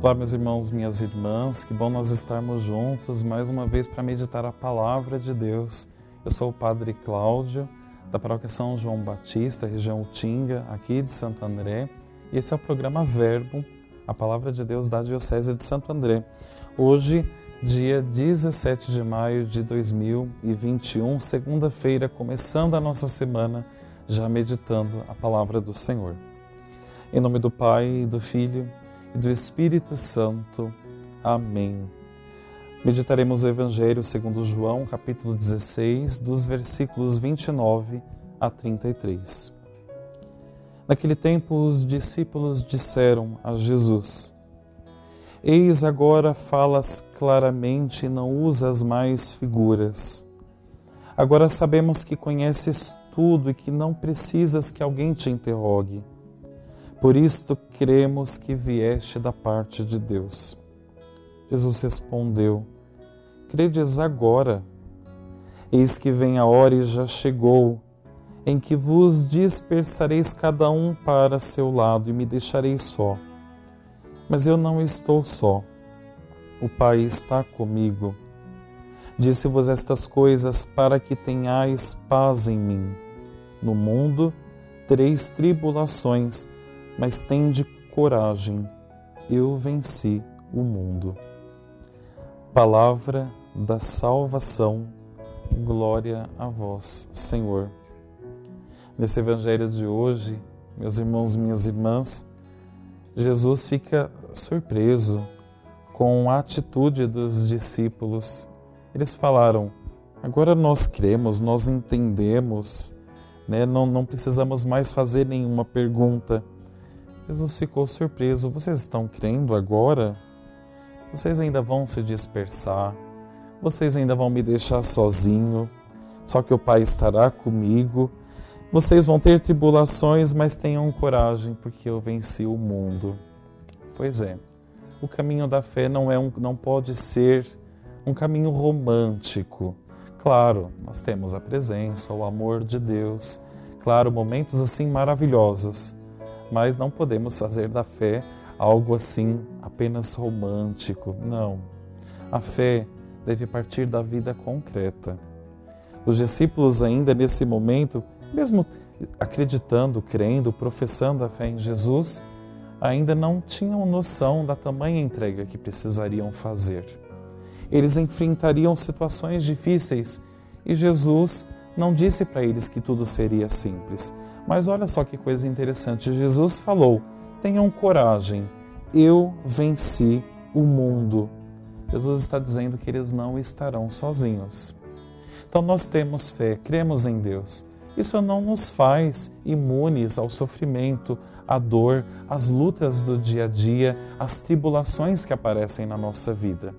Olá, meus irmãos, minhas irmãs, que bom nós estarmos juntos mais uma vez para meditar a palavra de Deus. Eu sou o Padre Cláudio, da paróquia São João Batista, região Utinga, aqui de Santo André, e esse é o programa Verbo, a palavra de Deus da Diocese de Santo André. Hoje, dia 17 de maio de 2021, segunda-feira, começando a nossa semana, já meditando a palavra do Senhor. Em nome do Pai, do Filho e do Espírito Santo. Amém. Meditaremos o Evangelho segundo João, capítulo 16, dos versículos 29 a 33. Naquele tempo, os discípulos disseram a Jesus: Eis agora falas claramente e não usas mais figuras. Agora sabemos que conheces tudo e que não precisas que alguém te interrogue. Por isto cremos que vieste da parte de Deus. Jesus respondeu: Credes agora? Eis que vem a hora e já chegou, em que vos dispersareis cada um para seu lado e me deixareis só. Mas eu não estou só. O Pai está comigo. Disse-vos estas coisas para que tenhais paz em mim. No mundo tereis tribulações mas tende coragem, eu venci o mundo. Palavra da salvação, glória a vós, Senhor. Nesse evangelho de hoje, meus irmãos, minhas irmãs, Jesus fica surpreso com a atitude dos discípulos. Eles falaram: agora nós cremos, nós entendemos, né? não, não precisamos mais fazer nenhuma pergunta Jesus ficou surpreso. Vocês estão crendo agora? Vocês ainda vão se dispersar? Vocês ainda vão me deixar sozinho? Só que o Pai estará comigo. Vocês vão ter tribulações, mas tenham coragem, porque eu venci o mundo. Pois é, o caminho da fé não, é um, não pode ser um caminho romântico. Claro, nós temos a presença, o amor de Deus, claro, momentos assim maravilhosos mas não podemos fazer da fé algo assim apenas romântico. Não. A fé deve partir da vida concreta. Os discípulos, ainda nesse momento, mesmo acreditando, crendo, professando a fé em Jesus, ainda não tinham noção da tamanha entrega que precisariam fazer. Eles enfrentariam situações difíceis e Jesus não disse para eles que tudo seria simples, mas olha só que coisa interessante. Jesus falou: tenham coragem, eu venci o mundo. Jesus está dizendo que eles não estarão sozinhos. Então nós temos fé, cremos em Deus. Isso não nos faz imunes ao sofrimento, à dor, às lutas do dia a dia, às tribulações que aparecem na nossa vida.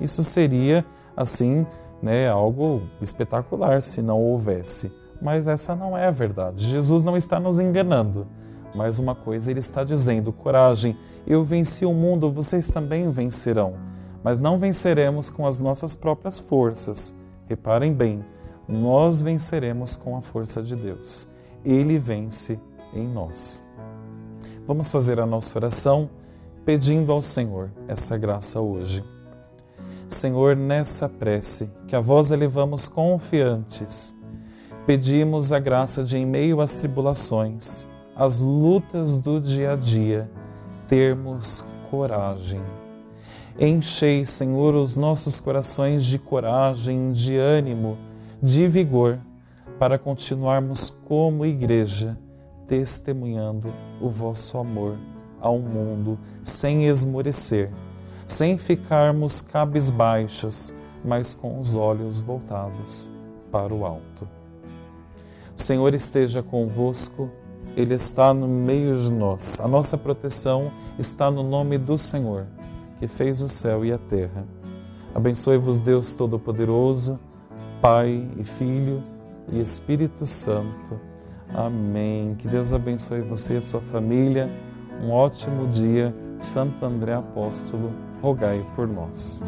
Isso seria, assim, né, algo espetacular se não houvesse. Mas essa não é a verdade. Jesus não está nos enganando. Mas uma coisa ele está dizendo: coragem, eu venci o mundo, vocês também vencerão. Mas não venceremos com as nossas próprias forças. Reparem bem, nós venceremos com a força de Deus. Ele vence em nós. Vamos fazer a nossa oração pedindo ao Senhor essa graça hoje. Senhor, nessa prece que a vós elevamos confiantes, pedimos a graça de, em meio às tribulações, às lutas do dia a dia, termos coragem. Enchei, Senhor, os nossos corações de coragem, de ânimo, de vigor, para continuarmos como igreja, testemunhando o vosso amor ao mundo, sem esmorecer, sem ficarmos cabisbaixos, mas com os olhos voltados para o alto. Senhor esteja convosco, Ele está no meio de nós. A nossa proteção está no nome do Senhor, que fez o céu e a terra. Abençoe-vos, Deus Todo-Poderoso, Pai e Filho e Espírito Santo. Amém. Que Deus abençoe você e sua família. Um ótimo dia. Santo André Apóstolo, rogai por nós.